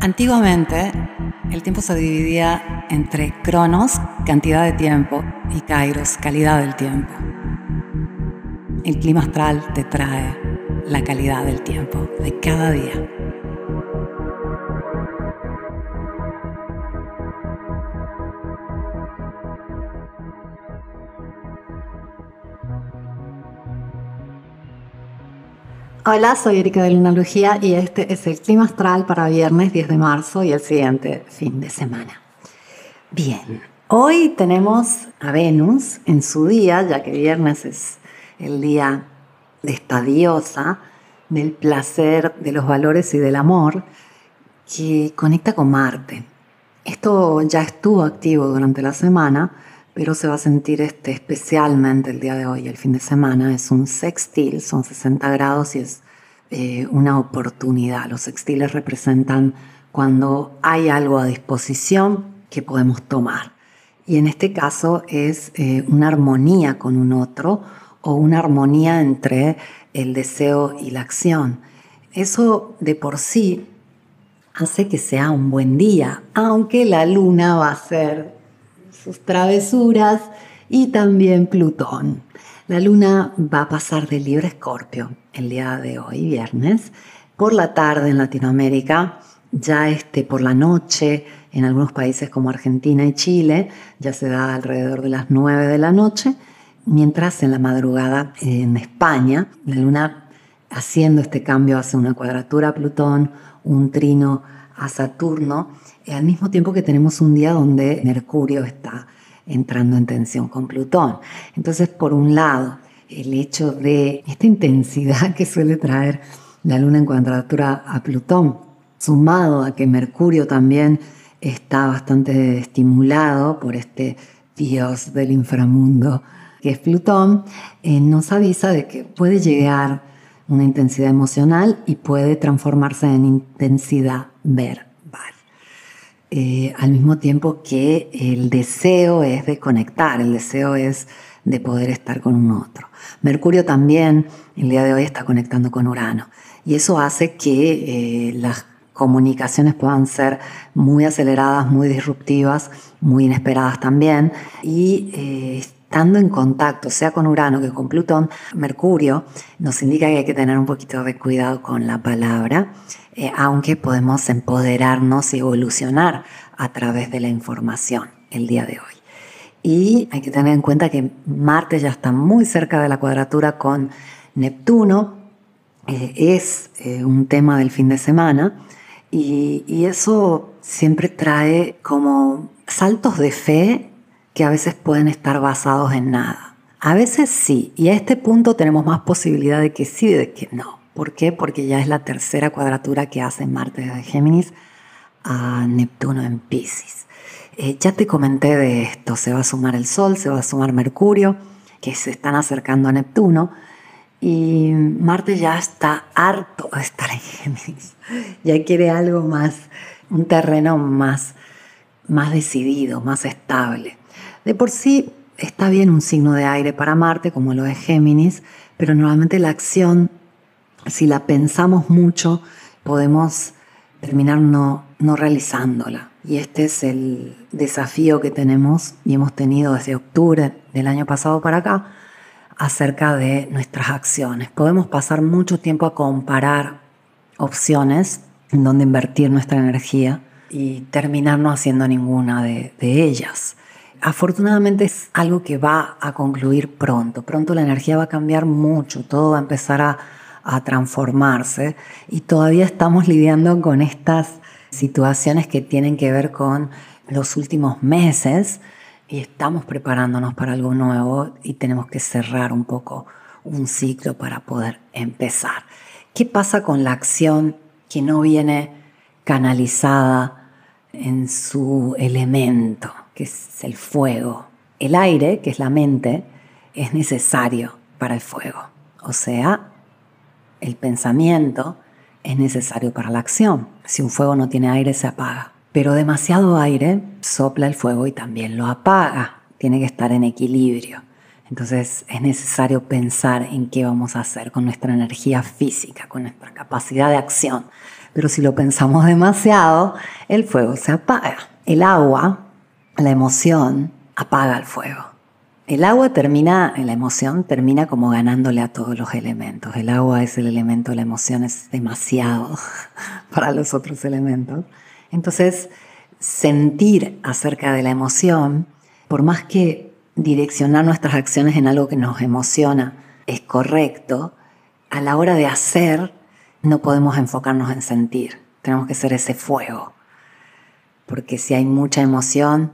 Antiguamente, el tiempo se dividía entre cronos, cantidad de tiempo, y kairos, calidad del tiempo. El clima astral te trae la calidad del tiempo de cada día. Hola, soy Erika de Lunalogía y este es el clima astral para viernes 10 de marzo y el siguiente fin de semana. Bien, hoy tenemos a Venus en su día, ya que viernes es el día de esta diosa del placer, de los valores y del amor, que conecta con Marte. Esto ya estuvo activo durante la semana, pero se va a sentir este, especialmente el día de hoy, el fin de semana. Es un sextil, son 60 grados y es eh, una oportunidad. Los sextiles representan cuando hay algo a disposición que podemos tomar. Y en este caso es eh, una armonía con un otro o una armonía entre el deseo y la acción. Eso de por sí hace que sea un buen día, aunque la luna va a hacer sus travesuras y también Plutón. La luna va a pasar de libre escorpio el día de hoy, viernes, por la tarde en Latinoamérica, ya este por la noche en algunos países como Argentina y Chile, ya se da alrededor de las 9 de la noche, mientras en la madrugada en España, la luna haciendo este cambio hace una cuadratura a Plutón, un trino a Saturno, al mismo tiempo que tenemos un día donde Mercurio está entrando en tensión con Plutón. Entonces, por un lado, el hecho de esta intensidad que suele traer la Luna en cuadratura a Plutón, sumado a que Mercurio también está bastante estimulado por este dios del inframundo que es Plutón, eh, nos avisa de que puede llegar una intensidad emocional y puede transformarse en intensidad verbal. Eh, al mismo tiempo que el deseo es de conectar, el deseo es de poder estar con un otro. Mercurio también el día de hoy está conectando con Urano y eso hace que eh, las comunicaciones puedan ser muy aceleradas, muy disruptivas, muy inesperadas también y eh, estando en contacto, sea con Urano que con Plutón, Mercurio nos indica que hay que tener un poquito de cuidado con la palabra eh, aunque podemos empoderarnos y evolucionar a través de la información el día de hoy. Y hay que tener en cuenta que Marte ya está muy cerca de la cuadratura con Neptuno, eh, es eh, un tema del fin de semana y, y eso siempre trae como saltos de fe que a veces pueden estar basados en nada. A veces sí, y a este punto tenemos más posibilidad de que sí de que no. ¿Por qué? Porque ya es la tercera cuadratura que hace Marte de Géminis a Neptuno en Pisces. Eh, ya te comenté de esto, se va a sumar el Sol, se va a sumar Mercurio, que se están acercando a Neptuno, y Marte ya está harto de estar en Géminis, ya quiere algo más, un terreno más, más decidido, más estable. De por sí está bien un signo de aire para Marte, como lo es Géminis, pero normalmente la acción si la pensamos mucho, podemos terminar no, realizándola. Y este es el desafío que tenemos y hemos tenido desde octubre del año pasado para acá acerca de nuestras acciones. Podemos pasar mucho tiempo a comparar opciones en donde invertir nuestra energía y terminar no haciendo ninguna de ellas. Afortunadamente es algo que va a concluir pronto. Pronto la energía va a cambiar mucho, todo va a empezar a, a transformarse y todavía estamos lidiando con estas situaciones que tienen que ver con los últimos meses y estamos preparándonos para algo nuevo y tenemos que cerrar un poco un ciclo para poder empezar. ¿Qué pasa con la acción que no viene canalizada en su elemento, que es el fuego? El aire, que es la mente, es necesario para el fuego. O sea, el pensamiento es necesario para la acción. Si un fuego no tiene aire, se apaga. Pero demasiado aire sopla el fuego y también lo apaga. Tiene que estar en equilibrio. Entonces es necesario pensar en qué vamos a hacer con nuestra energía física, con nuestra capacidad de acción, Pero si lo pensamos demasiado, el fuego se apaga. El agua, la emoción, apaga el fuego. El agua termina, la emoción termina como ganándole a todos los elementos. El agua es el elemento, la emoción es demasiado para los otros elementos. Entonces, sentir acerca de la emoción, por más que direccionar nuestras acciones en algo que nos emociona es correcto, a la hora de hacer no podemos enfocarnos en sentir. Tenemos que ser ese fuego. Porque si hay mucha emoción,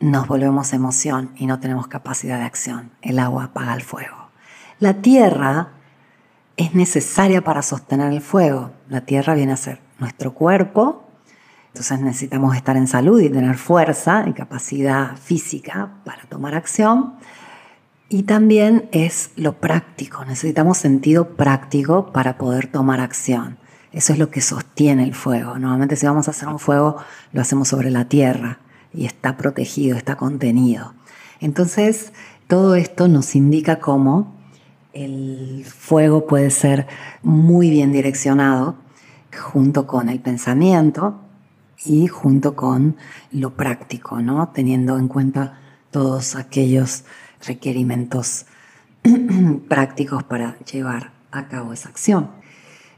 nos volvemos emoción y no tenemos capacidad de acción. El agua apaga el fuego. La tierra es necesaria para sostener el fuego. La tierra viene a ser nuestro cuerpo, entonces necesitamos estar en salud y tener fuerza y capacidad física para tomar acción. Y también es lo práctico, necesitamos sentido práctico para poder tomar acción. Eso es lo que sostiene el fuego. Normalmente si vamos a hacer un fuego lo hacemos sobre la tierra y está protegido, está contenido. Entonces todo esto nos indica cómo el fuego puede ser muy bien direccionado junto con el pensamiento y junto con lo práctico, ¿no? teniendo en cuenta todos aquellos requerimientos prácticos para llevar a cabo esa acción.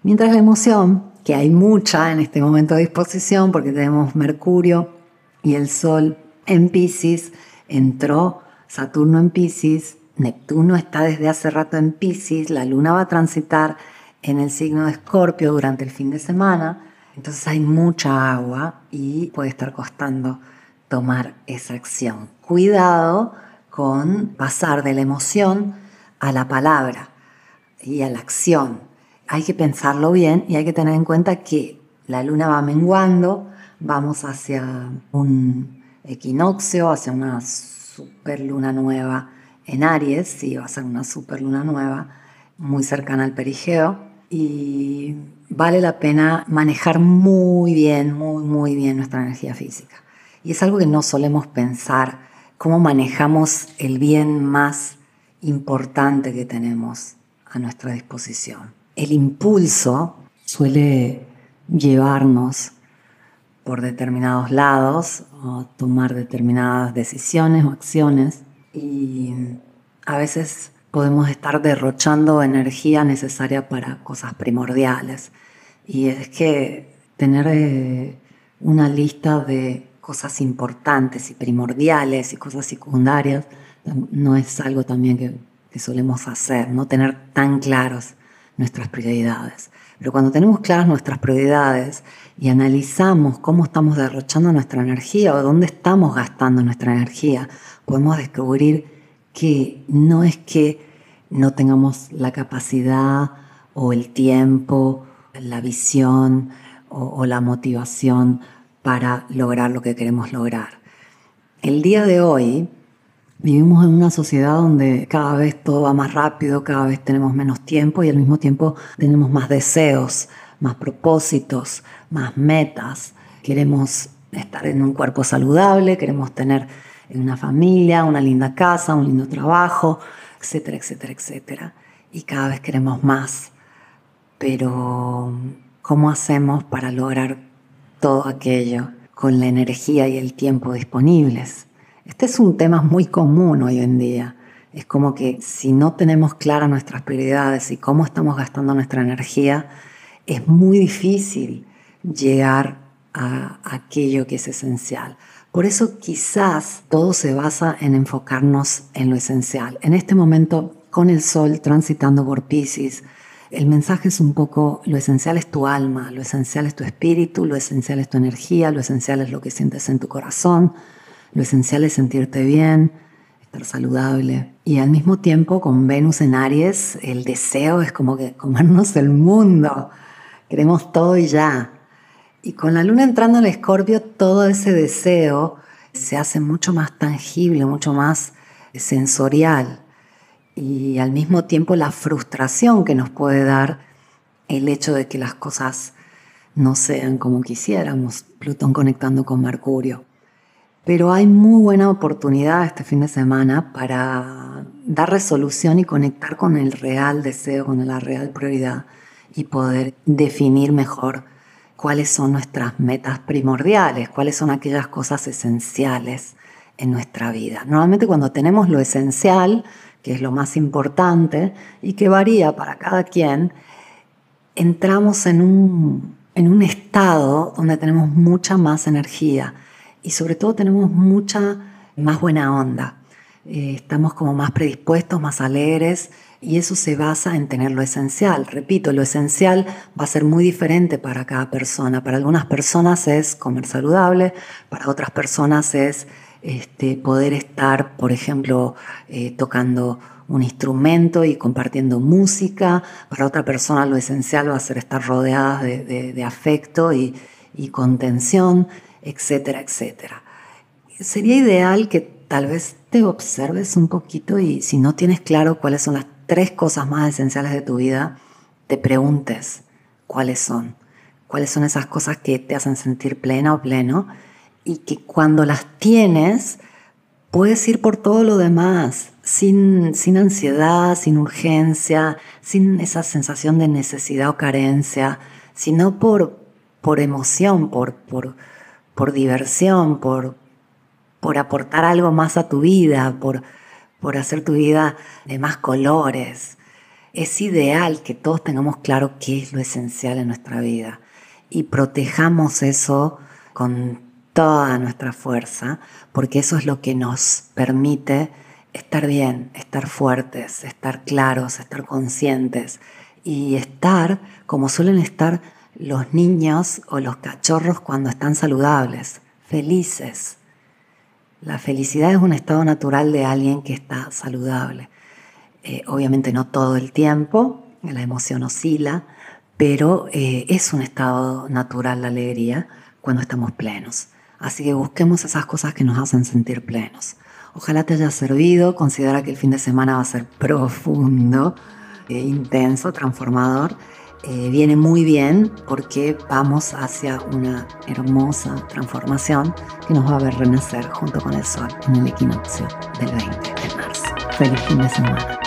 Mientras la emoción, que hay mucha en este momento de disposición, porque tenemos Mercurio y el Sol en Pisces, entró Saturno en Pisces, Neptuno está desde hace rato en Pisces, la Luna va a transitar en el signo de Escorpio durante el fin de semana, entonces hay mucha agua y puede estar costando tomar esa acción. Cuidado con pasar de la emoción a la palabra y a la acción. Hay que pensarlo bien y hay que tener en cuenta que la luna va menguando, vamos hacia un equinoccio, hacia una super luna nueva en Aries, sí, va a ser una super luna nueva muy cercana al perigeo y vale la pena manejar muy bien, muy, muy bien nuestra energía física. Y es algo que no solemos pensar cómo manejamos el bien más importante que tenemos a nuestra disposición. El impulso suele llevarnos por determinados lados tomar determinadas decisiones o acciones y a veces podemos estar derrochando energía necesaria para cosas primordiales. Y es que tener eh, una lista de cosas importantes y primordiales y cosas secundarias, no es algo también que, solemos hacer, no tener tan claros nuestras prioridades. Pero cuando tenemos claras nuestras prioridades y analizamos cómo estamos derrochando nuestra energía o dónde estamos gastando nuestra energía, podemos descubrir que no es que no tengamos la capacidad o el tiempo, la visión o, o la motivación para lograr lo que queremos lograr. El día de hoy vivimos en una sociedad donde cada vez todo va más rápido, cada vez tenemos menos tiempo y al mismo tiempo tenemos más deseos, más propósitos, más metas. Queremos estar en un cuerpo saludable, queremos tener una familia, una linda casa, un lindo trabajo, etcétera, etcétera, etcétera. Y cada vez queremos más. Pero, ¿cómo hacemos para lograr todo aquello con la energía y el tiempo disponibles. Este es un tema muy común hoy en día. Es como que si no tenemos claras nuestras prioridades y cómo estamos gastando nuestra energía, es muy difícil llegar a aquello que es esencial. Por eso quizás todo se basa en enfocarnos en lo esencial. En este momento, con el sol transitando por Pisces, el mensaje es un poco, lo esencial es tu alma, lo esencial es tu espíritu, lo esencial es tu energía, lo esencial es lo que sientes en tu corazón, lo esencial es sentirte bien, estar saludable. Y al mismo tiempo, con Venus en Aries, el deseo es como que comernos el mundo. Queremos todo y ya. Y con la luna entrando en Escorpio, todo ese deseo se hace mucho más tangible, mucho más sensorial y al mismo tiempo la frustración que nos puede dar el hecho de que las cosas no sean como quisiéramos, Plutón conectando con Mercurio. Pero hay muy buena oportunidad este fin de semana para dar resolución y conectar con el real deseo, con la real prioridad y poder definir mejor cuáles son nuestras metas primordiales, cuáles son aquellas cosas esenciales en nuestra vida. Normalmente cuando tenemos lo esencial, que es lo más importante y que varía para cada quien, entramos en un, en un estado donde tenemos mucha más energía y sobre todo tenemos mucha más buena onda. Eh, estamos como más predispuestos, más alegres y eso se basa en tener lo esencial. Repito, lo esencial va a ser muy diferente para cada persona. Para algunas personas es comer saludable, para otras personas es este, poder estar, por ejemplo, eh, tocando un instrumento y compartiendo música. Para otra persona lo esencial va a ser estar rodeada de, afecto y contención, etcétera, etcétera. Sería ideal que tal vez te observes un poquito y si no tienes claro cuáles son las tres cosas más esenciales de tu vida, te preguntes cuáles son, cuáles son esas cosas que te hacen sentir plena o pleno y que cuando las tienes puedes ir por todo lo demás, sin, sin ansiedad, sin urgencia, sin esa sensación de necesidad o carencia, sino por, por emoción, por, por, por diversión, por, por aportar algo más a tu vida, por, por hacer tu vida de más colores. Es ideal que todos tengamos claro qué es lo esencial en nuestra vida y protejamos eso con toda nuestra fuerza, porque eso es lo que nos permite estar bien, estar fuertes, estar claros, estar conscientes y estar como suelen estar los niños o los cachorros cuando están saludables, felices, la felicidad es un estado natural de alguien que está saludable. Eh, obviamente no todo el tiempo, la emoción oscila, pero eh, es un estado natural la alegría cuando estamos plenos. Así que busquemos esas cosas que nos hacen sentir plenos. Ojalá te haya servido, considera que el fin de semana va a ser profundo, eh, intenso, transformador eh, viene muy bien porque vamos hacia una hermosa transformación que nos va a ver renacer junto con el sol en el equinoccio del 20 de marzo. Feliz fin de semana.